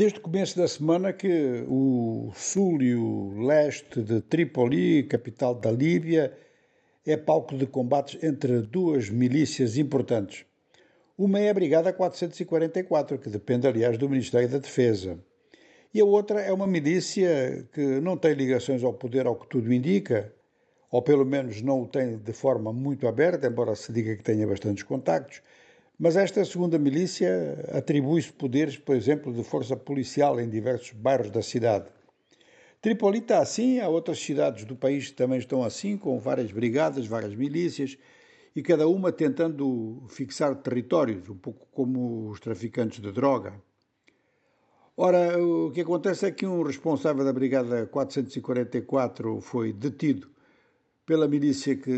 Desde o começo da semana que o sul e o leste de Trípoli, capital da Líbia, é palco de combates entre duas milícias importantes. Uma é a Brigada 444, que depende, aliás, do Ministério da Defesa. E a outra é uma milícia que não tem ligações ao poder, ao que tudo indica, ou pelo menos não o tem de forma muito aberta, embora se diga que tenha bastantes contactos, mas esta segunda milícia atribui-se poderes, por exemplo, de força policial em diversos bairros da cidade. Tripoli está assim, há outras cidades do país que também estão assim, com várias brigadas, várias milícias, e cada uma tentando fixar territórios, um pouco como os traficantes de droga. Ora, o que acontece é que um responsável da Brigada 444 foi detido pela milícia que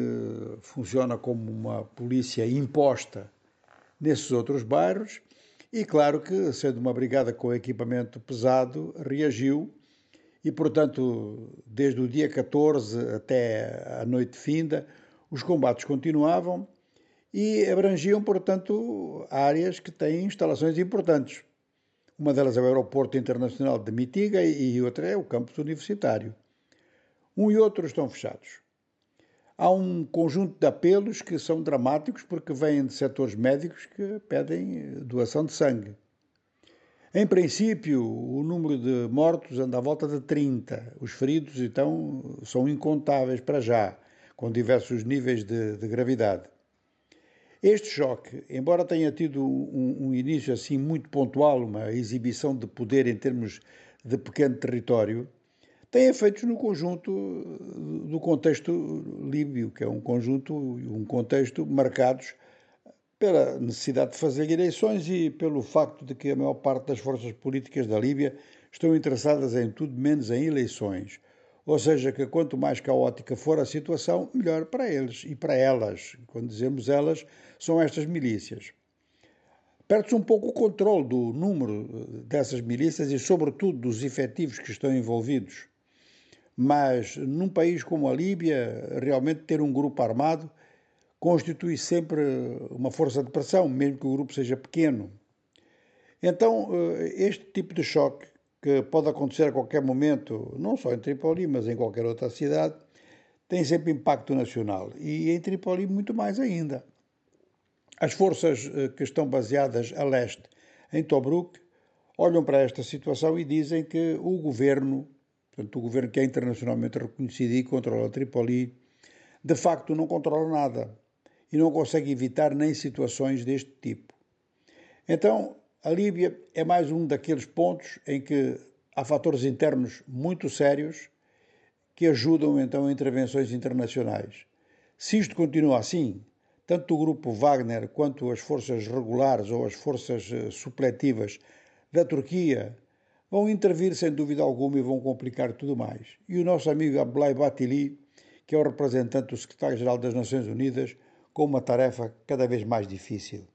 funciona como uma polícia imposta nesses outros bairros. E claro que, sendo uma brigada com equipamento pesado, reagiu e, portanto, desde o dia 14 até a noite finda, os combates continuavam e abrangiam, portanto, áreas que têm instalações importantes. Uma delas é o Aeroporto Internacional de Mitiga e outra é o campus universitário. Um e outro estão fechados há um conjunto de apelos que são dramáticos porque vêm de setores médicos que pedem doação de sangue. Em princípio, o número de mortos anda à volta de 30. Os feridos, então, são incontáveis para já, com diversos níveis de, de gravidade. Este choque, embora tenha tido um, um, início assim muito pontual, uma exibição de poder em termos de pequeno território, tem efeitos no conjunto do contexto líbio, que é um conjunto, um contexto marcados pela necessidade de fazer eleições e pelo facto de que a maior parte das forças políticas da Líbia estão interessadas em tudo menos em eleições. Ou seja, que quanto mais caótica for a situação, melhor para eles e para elas. Quando dizemos elas, são estas milícias. Perde-se um pouco o controle do número dessas milícias e, sobretudo, dos efetivos que estão envolvidos mas num país como a Líbia, realmente ter um grupo armado constitui sempre uma força de pressão, mesmo que o grupo seja pequeno. Então, eh, este tipo de choque, que pode acontecer a qualquer momento, não só em Tripoli, mas em qualquer outra cidade, tem sempre impacto nacional e em Tripoli muito mais ainda. As forças eh, que estão baseadas a leste, em Tobruk, olham para esta situação e dizem que o governo Portanto, o governo que é internacionalmente reconhecido e controla Tripoli, de facto não controla nada e não consegue evitar nem situações deste tipo. Então, a Líbia é mais um daqueles pontos em que há fatores internos muito sérios que ajudam então a intervenções internacionais. Se isto continua assim, tanto o grupo Wagner quanto as forças regulares ou as forças eh, supletivas da Turquia vão intervir sem dúvida alguma e vão complicar tudo mais. E o nosso amigo Abdullah Batili, que é o representante do secretário-geral das Nações Unidas, com uma tarefa cada vez mais difícil.